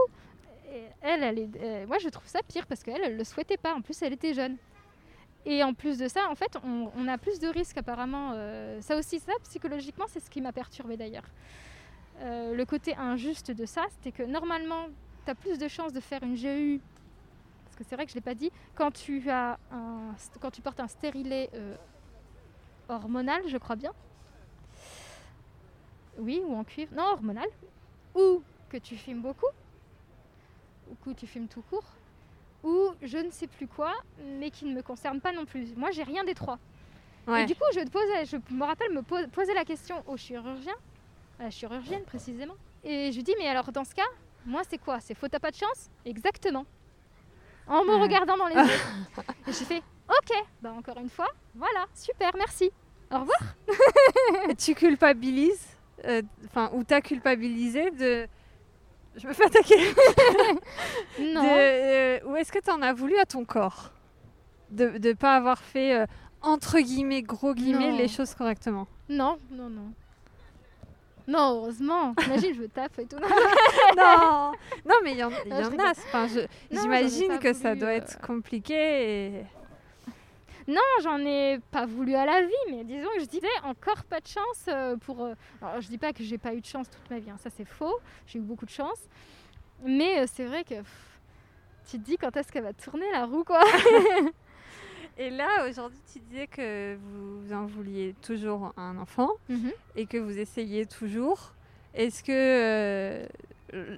elle, elle est, euh, moi je trouve ça pire parce qu'elle, elle le souhaitait pas. En plus, elle était jeune. Et en plus de ça, en fait, on, a plus de risques apparemment. euh, ça aussi, ça, psychologiquement, c'est ce qui m'a perturbée d'ailleurs. Euh, le côté injuste de ça, c'était que normalement, tu as plus de chances de faire une GU, parce que c'est vrai que je ne l'ai pas dit, quand tu, as quand tu portes un stérilet euh, hormonal, je crois bien. Oui, ou en cuivre. Non, hormonal. Ou que tu fumes beaucoup, ou que tu fumes tout court, ou je ne sais plus quoi, mais qui ne me concerne pas non plus. Moi, j'ai rien des trois. Ouais. Et du coup, je, te posais, je me rappelle me po- poser la question au chirurgien, à la chirurgienne précisément. Et je lui dis, mais alors dans ce cas, moi c'est quoi? C'est faut t'as pas de chance? Exactement. En me Ouais. regardant dans les yeux. Et j'ai fait, ok, bah encore une fois, voilà, super, merci. Au revoir. Tu culpabilises, euh, enfin, ou t'as culpabilisé de. Je me fais attaquer. Non. De, euh, ou est-ce que tu en as voulu à ton corps de ne pas avoir fait, euh, entre guillemets, gros guillemets, Non. les choses correctement? Non, non, non. Non, heureusement. Imagine, je tape et tout. Non Non, mais il y en, y a. J'imagine que ça doit euh. être compliqué. Et... Non, j'en ai pas voulu à la vie, mais disons que je disais encore pas de chance euh, pour. euh, Alors, je dis pas que j'ai pas eu de chance toute ma vie, hein, ça c'est faux. J'ai eu beaucoup de chance, mais euh, c'est vrai que pff, tu te dis quand est-ce qu'elle va tourner la roue, quoi. Et là, aujourd'hui, tu disais que vous en vouliez toujours un enfant et que vous essayez toujours. Est-ce que euh,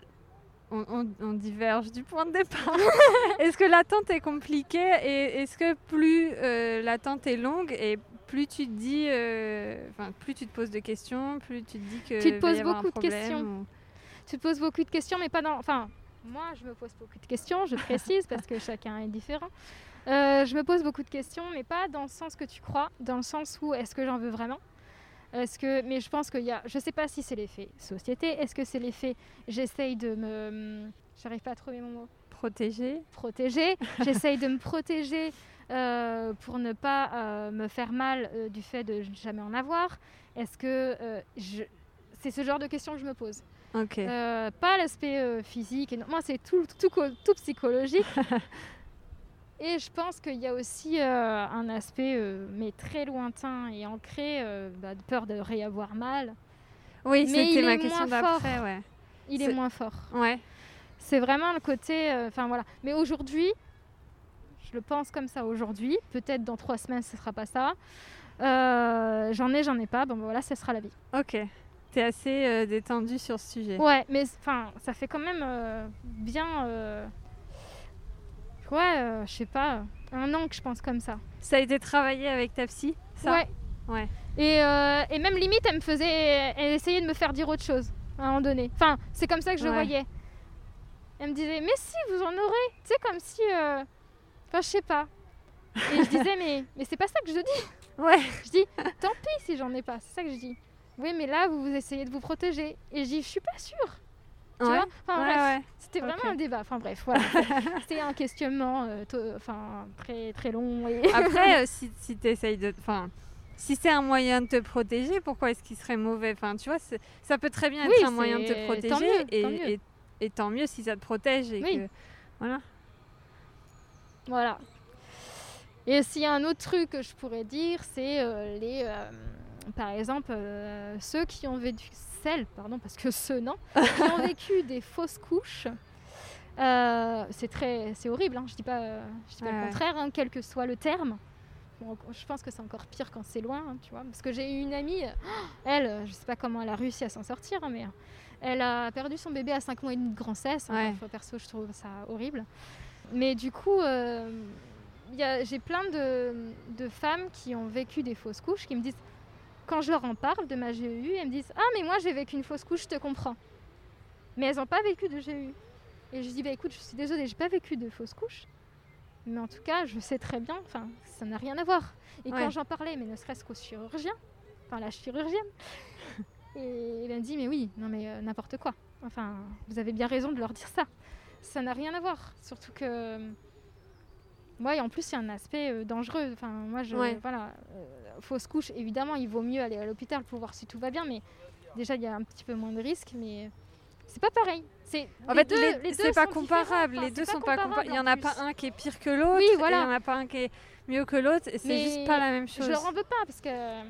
on, on- on diverge du point de départ Est-ce que l'attente est compliquée et est-ce que plus euh, l'attente est longue et plus tu te dis, euh, enfin plus tu te poses de questions, plus tu te dis que Tu te poses beaucoup de questions. ou- Tu te poses beaucoup de questions, mais pas dans. Enfin, moi, je me pose beaucoup de questions, je précise, parce que chacun est différent. Euh, je me pose beaucoup de questions, mais pas dans le sens que tu crois, dans le sens où est-ce que j'en veux vraiment? Est-ce que, mais je pense qu'il y a, je sais pas si c'est l'effet société, est-ce que c'est l'effet, j'essaye de me, j'arrive pas à trouver mon mot, Protéger protéger, j'essaye de me protéger euh, pour ne pas euh, me faire mal euh, du fait de jamais en avoir. Est-ce que je... c'est ce genre de questions que je me pose pas l'aspect physique. Et non, moi, c'est tout, tout psychologique. et je pense qu'il y a aussi euh, un aspect, euh, mais très lointain et ancré, euh, bah, de peur de réavoir mal. oui, c'était ma est question d'après, ouais. Il est moins fort. Ouais. C'est vraiment le côté. Enfin voilà. Mais aujourd'hui, je le pense comme ça aujourd'hui. Peut-être dans trois semaines, ce sera pas ça. J'en ai, j'en ai pas. Bon, bah, voilà, ce sera la vie. Ok. T'es assez euh, détendu sur ce sujet. Ouais, mais enfin, ça fait quand même bien. Euh, Ouais, euh, je sais pas, un an que je pense comme ça. Ça a été travaillé avec ta psy ça? Ouais. Ouais. Et, euh, et même limite, elle me faisait. Elle essayait de me faire dire autre chose à un moment donné. Enfin, c'est comme ça que je le voyais. Elle me disait, mais si, vous en aurez. Tu sais, comme si. euh, Enfin, je sais pas. Et je disais, mais, mais c'est pas ça que je dis. Ouais. Je dis, tant pis si j'en ai pas. C'est ça que je dis. Oui, mais là, vous, vous essayez de vous protéger. Et je dis, je suis pas sûre. Tu Ouais. vois Enfin, Ouais, bref. ouais. C'était vraiment un débat. Enfin bref, voilà. C'était un questionnement euh, enfin, très, très long. Et... Après, euh, si, si tu essayes de. Enfin, si c'est un moyen de te protéger, pourquoi est-ce qu'il serait mauvais? Enfin, tu vois, ça peut très bien être Oui, un moyen de te protéger. tant mieux, et, tant mieux. Et, et tant mieux si ça te protège. Et Oui. que, voilà. Voilà. Et s'il y a un autre truc que je pourrais dire, c'est euh, les, par exemple, ceux qui ont vécu, celles, pardon, parce que ceux non, qui ont vécu des fausses couches. Euh, c'est très, c'est horrible. Hein, je dis pas, je dis pas Ouais, le contraire, hein, quel que soit le terme. Bon, je pense que c'est encore pire quand c'est loin, hein, tu vois. Parce que j'ai eu une amie, elle, je sais pas comment elle a réussi à s'en sortir, hein, mais euh, elle a perdu son bébé à 5 mois et demi de grossesse. Ouais. Enfin, perso, je trouve ça horrible. Mais du coup, euh, j'ai plein de, de femmes qui ont vécu des fausses couches qui me disent, quand je leur en parle de ma GEU, elles me disent Ah, mais moi j'ai vécu une fausse couche, je te comprends. Mais elles n'ont pas vécu de GEU. Et je dis Bah écoute, je suis désolée, j'ai pas vécu de fausse couche. Mais en tout cas, je sais très bien, enfin, ça n'a rien à voir. Et Ouais. quand j'en parlais, mais ne serait-ce qu'au chirurgien, enfin la chirurgienne, et elle me dit Mais oui, non mais euh, n'importe quoi. Enfin, vous avez bien raison de leur dire ça. Ça n'a rien à voir. Surtout que. Moi, et en plus, il y a un aspect euh, dangereux. Enfin, moi, je. Ouais. Voilà. euh, fausse couche, évidemment, il vaut mieux aller à l'hôpital pour voir si tout va bien. Mais déjà, il y a un petit peu moins de risques. Mais c'est pas pareil. C'est, En les fait, deux- les- c'est pas comparable. Les deux sont pas comparable comparables. Il y en a pas un qui est pire que l'autre. Oui, et voilà. Il y en a pas un qui est mieux que l'autre. et C'est juste pas la même chose. Je leur en veux pas parce que euh,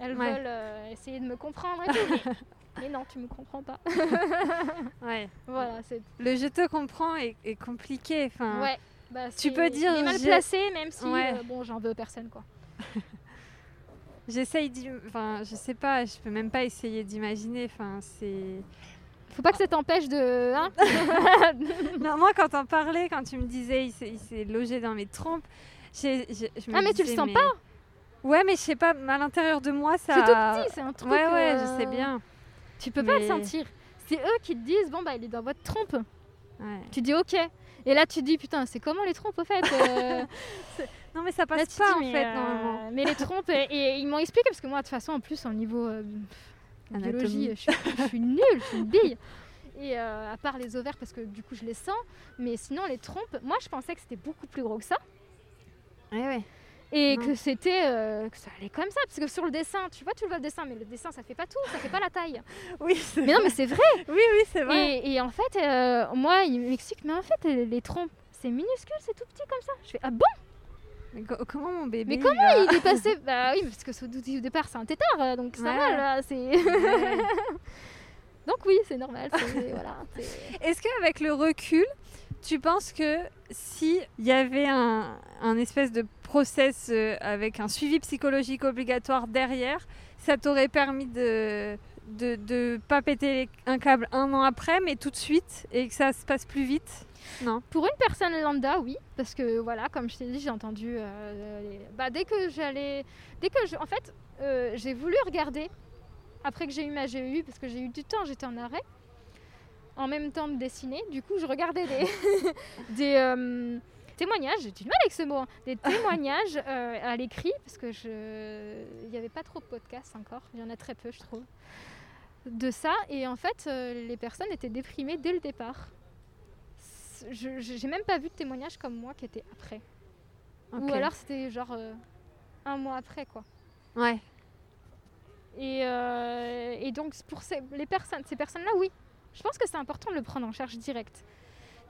elles Ouais. veulent euh, essayer de me comprendre et tout. mais, mais non, tu me comprends pas. Ouais. voilà, c'est. Le je te comprends est, est compliqué. Enfin, Ouais. Bah, Tu peux dire, il est mal placé, même si Ouais. euh, bon, j'en veux personne quoi. J'essaye. Enfin, je sais pas, je peux même pas essayer d'imaginer. Enfin, c'est... Faut pas que ça t'empêche de. hein Non, moi, quand t'en parlais, quand tu me disais il s'est, logé dans mes trompes, je me Ah, mais tu le sens pas Ouais, mais je sais pas, à l'intérieur de moi, ça... C'est tout petit, c'est un truc. Ouais, ouais, je euh, sais bien. Tu peux pas le sentir. C'est eux qui te disent bon bah il est dans votre trompe. Ouais. Tu dis ok. Et là tu dis putain c'est comment les trompes au fait euh, Non, mais ça passe pas, dis, en fait, euh, normalement. Mais les trompes et, et ils m'ont expliqué parce que moi de toute façon en plus au niveau euh, biologie je suis, je suis nulle, je suis une bille. Et euh, à part les ovaires parce que du coup je les sens, mais sinon les trompes, moi je pensais que c'était beaucoup plus gros que ça. Ouais, ouais. Et Non. que c'était euh, que ça allait comme ça parce que sur le dessin tu vois tu le vois le dessin mais le dessin ça fait pas tout ça fait pas la taille Oui, c'est mais non mais c'est vrai oui, oui, c'est vrai. et, et en fait euh, moi il m'explique mais en fait les trompes c'est minuscule c'est tout petit comme ça je fais ah bon? Mais co- comment mon bébé Mais il comment va- il est passé? Bah oui, parce que ce- au départ, c'est un tétard, euh, donc c'est Ouais. normal. là, c'est- Ouais. donc oui, c'est normal. voilà, Est-ce qu'avec le recul, tu penses que si il y avait un, un espèce de process euh, avec un suivi psychologique obligatoire derrière, ça t'aurait permis de de, de pas péter un câble un an après, mais tout de suite, et que ça se passe plus vite? Non. Pour une personne lambda, oui, parce que voilà, comme je t'ai dit, j'ai entendu. euh, bah, dès que j'allais, dès que je, en fait, euh, j'ai voulu regarder après que j'ai eu ma GEU, parce que j'ai eu du temps, j'étais en arrêt, en même temps de dessiner. Du coup, je regardais des, des euh, témoignages. J'ai du mal avec ce mot, hein, des témoignages à l'écrit, parce que je, il n'y avait pas trop de podcasts encore. Il y en a très peu, je trouve. De ça, et en fait, les personnes étaient déprimées dès le départ j'ai même pas vu de témoignage comme moi qui était après. Ou alors c'était genre euh, un mois après quoi. Ouais. Et, euh, et donc pour ces, les personnes, ces personnes-là, oui. Je pense que c'est important de le prendre en charge direct.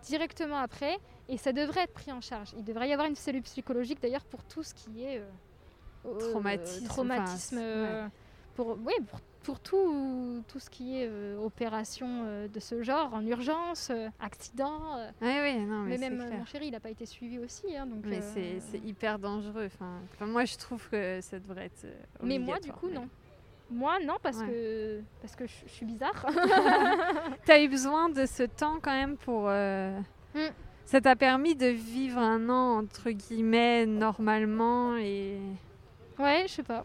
Directement après. Et ça devrait être pris en charge. Il devrait y avoir une cellule psychologique d'ailleurs pour tout ce qui est euh, Traumatisme, traumatisme, pour, oui, pour, pour tout, tout ce qui est euh, opération euh, de ce genre, en urgence, euh, accident. Ouais, ouais, non, mais, mais même clair. mon chéri, il n'a pas été suivi aussi. hein, donc, Mais c'est hyper dangereux. Enfin, enfin, moi, je trouve que ça devrait être. Mais moi, du coup, non. Moi, non, parce Ouais. que parce que je, suis bizarre. T'as eu besoin de ce temps quand même pour. Mm. Ça t'a permis de vivre un an entre guillemets normalement et. ouais, je sais pas.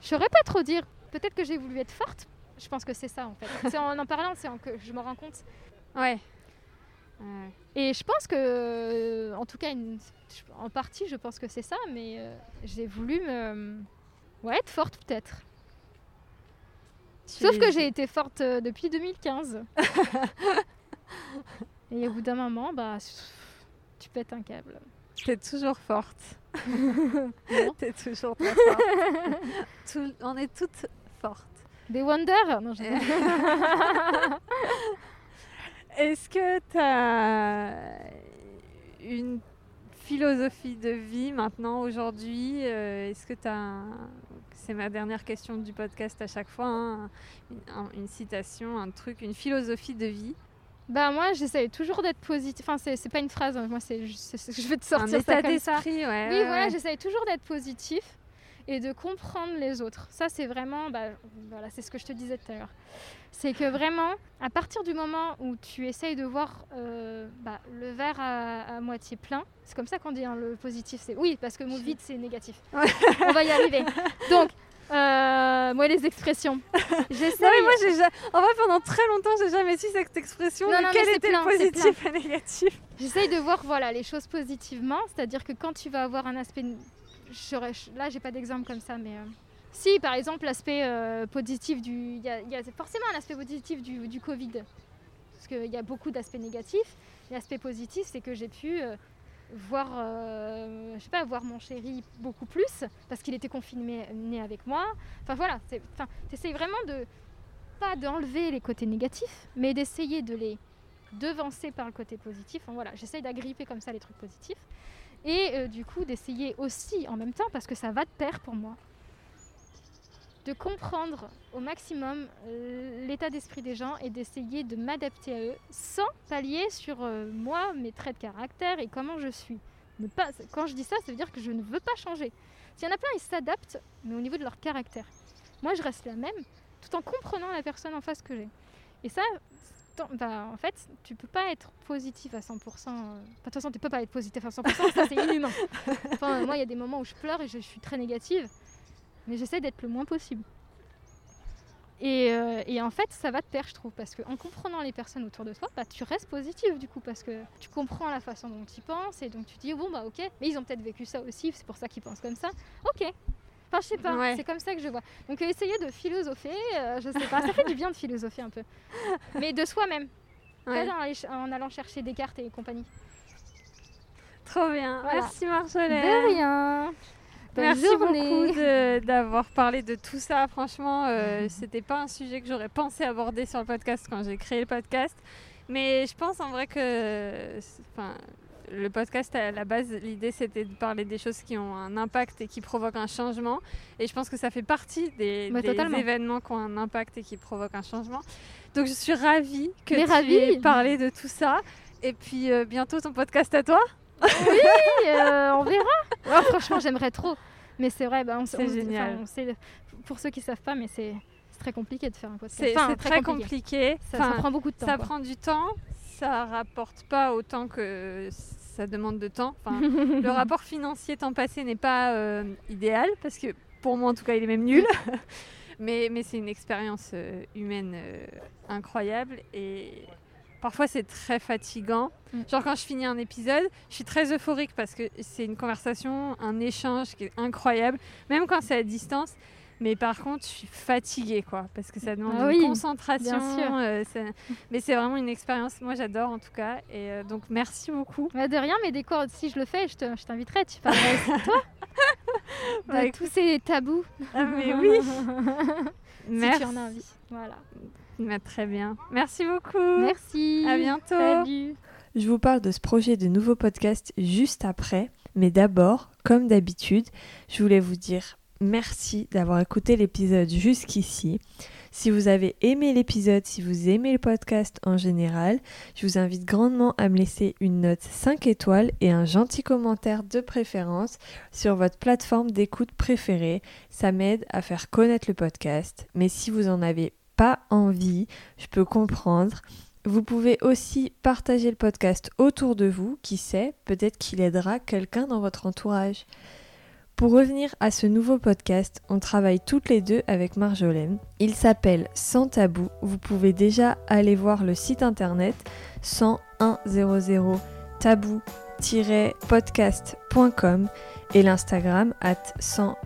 Je saurais pas trop dire. Peut-être que j'ai voulu être forte. Je pense que c'est ça, en fait. c'est en en parlant, c'est en que je me rends compte. Ouais. Ouais. Et je pense que, euh, en tout cas, une- en partie, je pense que c'est ça, mais euh, j'ai voulu me. Ouais, être forte, peut-être. Tu Sauf es- que j'ai été forte euh, depuis 2015. Et au bout d'un moment, bah, tu pètes un câble. T'es toujours forte. T'es toujours très forte. Tout- on est toutes Des Wonder Non, Est-ce que t'as une philosophie de vie maintenant aujourd'hui? Euh, Est-ce que t'as un- c'est ma dernière question du podcast à chaque fois hein, une, un- une citation, un truc, une philosophie de vie, Bah moi j'essaye toujours d'être positif. Enfin c'est pas une phrase, hein. moi c'est ce que je vais te un sortir état ça comme ça. d'esprit, ouais. Oui ouais, voilà, ouais. j'essaye toujours d'être positif et de comprendre les autres. Ça c'est vraiment, bah, voilà, c'est ce que je te disais tout à l'heure. C'est que vraiment, à partir du moment où tu essayes de voir euh, bah, le verre à, à moitié plein, c'est comme ça qu'on dit hein, le positif. C'est oui parce que le mot vide c'est négatif. On va y arriver. Donc euh, moi les expressions. Non mais moi j'ai ja- en fait pendant très longtemps j'ai jamais su cette expression Non, de non, quel était plein, le positif et négatif. J'essaye de voir voilà, les choses positivement, c'est-à-dire que quand tu vas avoir un aspect... j'aurais- Là, j'ai pas d'exemple comme ça, mais... euh, Si, par exemple, l'aspect euh, positif du... Il y, a- forcément un aspect positif du, Covid, parce qu'il y a beaucoup d'aspects négatifs. L'aspect positif, c'est que j'ai pu euh, voir, je sais pas, voir mon chéri beaucoup plus, parce qu'il était confiné né avec moi. Enfin voilà, tu essayes vraiment de... Pas d'enlever les côtés négatifs, mais d'essayer de les devancer par le côté positif. Enfin, voilà, j'essaye d'agripper comme ça les trucs positifs. Et euh, du coup, d'essayer aussi en même temps, parce que ça va de pair pour moi, de comprendre au maximum euh, l'état d'esprit des gens et d'essayer de m'adapter à eux sans pallier sur euh, moi, mes traits de caractère et comment je suis. Pas, quand je dis ça, ça veut dire que je ne veux pas changer. S'il y en a plein, ils s'adaptent, mais au niveau de leur caractère. Moi, je reste la même, tout en comprenant la personne en face que j'ai. Et ça, tant- bah, en fait, tu peux pas être positif à 100%. euh, enfin, De toute façon, tu peux pas être positif à 100%, ça c'est inhumain. Enfin, moi, il y a des moments où je pleure et je, je suis très négative, mais j'essaie d'être le moins possible. Et, euh, et en fait, ça va de pair, je trouve, parce qu'en comprenant les personnes autour de toi, bah, tu restes positif du coup, parce que tu comprends la façon dont ils pensent et donc tu te dis, bon, bah ok, mais ils ont peut-être vécu ça aussi, c'est pour ça qu'ils pensent comme ça. Ok. Enfin, je sais pas, Ouais. c'est comme ça que je vois. Donc, euh, essayer de philosopher, euh, je sais pas, ça fait du bien de philosopher un peu. Mais de soi-même, Ouais. pas en, en allant chercher Descartes et compagnie. Trop bien. Voilà. Merci Marjolaine. De rien. Bonne Merci journée. beaucoup d'avoir parlé de tout ça. Franchement, euh, c'était pas un sujet que j'aurais pensé aborder sur le podcast quand j'ai créé le podcast. Mais je pense en vrai que le podcast, à la base, l'idée c'était de parler des choses qui ont un impact et qui provoquent un changement. Et je pense que ça fait partie des, Bah, événements qui ont un impact et qui provoquent un changement. Donc je suis ravie que Mais tu ravie. aies parlé de tout ça. Et puis euh, bientôt ton podcast à toi. Oui, euh, on verra. Ouais, franchement, j'aimerais trop. Mais c'est vrai, bah, on, C'est on- génial. enfin, on sait- pour ceux qui savent pas, mais c'est c'est très compliqué de faire un podcast. C'est Enfin, c'est très compliqué. Ça prend beaucoup de temps. ça quoi. prend du temps. Ça rapporte pas autant que ça demande de temps. Enfin, le rapport financier temps passé n'est pas euh, idéal parce que pour moi en tout cas il est même nul. mais mais c'est une expérience euh, humaine euh, incroyable et parfois c'est très fatigant. Mm. Genre quand je finis un épisode, je suis très euphorique parce que c'est une conversation, un échange qui est incroyable, même quand c'est à distance. Mais par contre, je suis fatiguée, quoi, parce que ça demande Ah une concentration. bien sûr. euh, c'est- mais c'est vraiment une expérience. Moi, j'adore en tout cas. Et euh, donc, merci beaucoup. Bah, de rien, mais des cours, si je le fais, je te- je t'inviterai. Tu parlerais aussi de toi. Bah, de tous ces tabous. Ah, mais oui. si Merci. tu en as envie. Voilà. Bah, très bien. Merci beaucoup. Merci. À bientôt. Salut. Je vous parle de ce projet de nouveau podcast juste après, mais d'abord, comme d'habitude, je voulais vous dire merci d'avoir écouté l'épisode jusqu'ici. Si vous avez aimé l'épisode, si vous aimez le podcast en général, je vous invite grandement à me laisser une note 5 étoiles et un gentil commentaire de préférence sur votre plateforme d'écoute préférée. Ça m'aide à faire connaître le podcast. Mais si vous en avez pas envie, je peux comprendre. Vous pouvez aussi partager le podcast autour de vous, qui sait, peut-être qu'il aidera quelqu'un dans votre entourage. Pour revenir à ce nouveau podcast, on travaille toutes les deux avec Marjolaine. Il s'appelle Sans Tabou. Vous pouvez déjà aller voir le site internet 100 tabou-podcast.com et l'Instagram at 100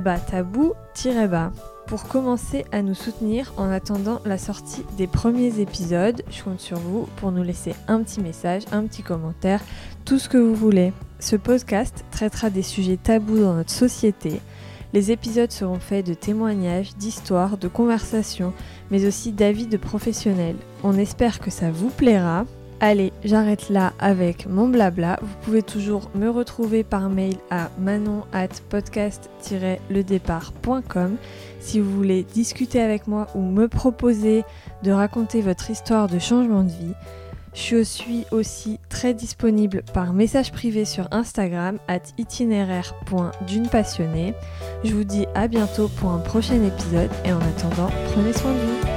bas tabou-bas pour commencer à nous soutenir en attendant la sortie des premiers épisodes. Je compte sur vous pour nous laisser un petit message, un petit commentaire, tout ce que vous voulez. Ce podcast traitera des sujets tabous dans notre société. Les épisodes seront faits de témoignages, d'histoires, de conversations, mais aussi d'avis de professionnels. On espère que ça vous plaira. Allez, j'arrête là avec mon blabla. Vous pouvez toujours me retrouver par mail à manon at podcast-ledépart.com si vous voulez discuter avec moi ou me proposer de raconter votre histoire de changement de vie. Je suis aussi très disponible par message privé sur Instagram at itinéraire.dunepassionnée. Je vous dis à bientôt pour un prochain épisode et en attendant, prenez soin de vous.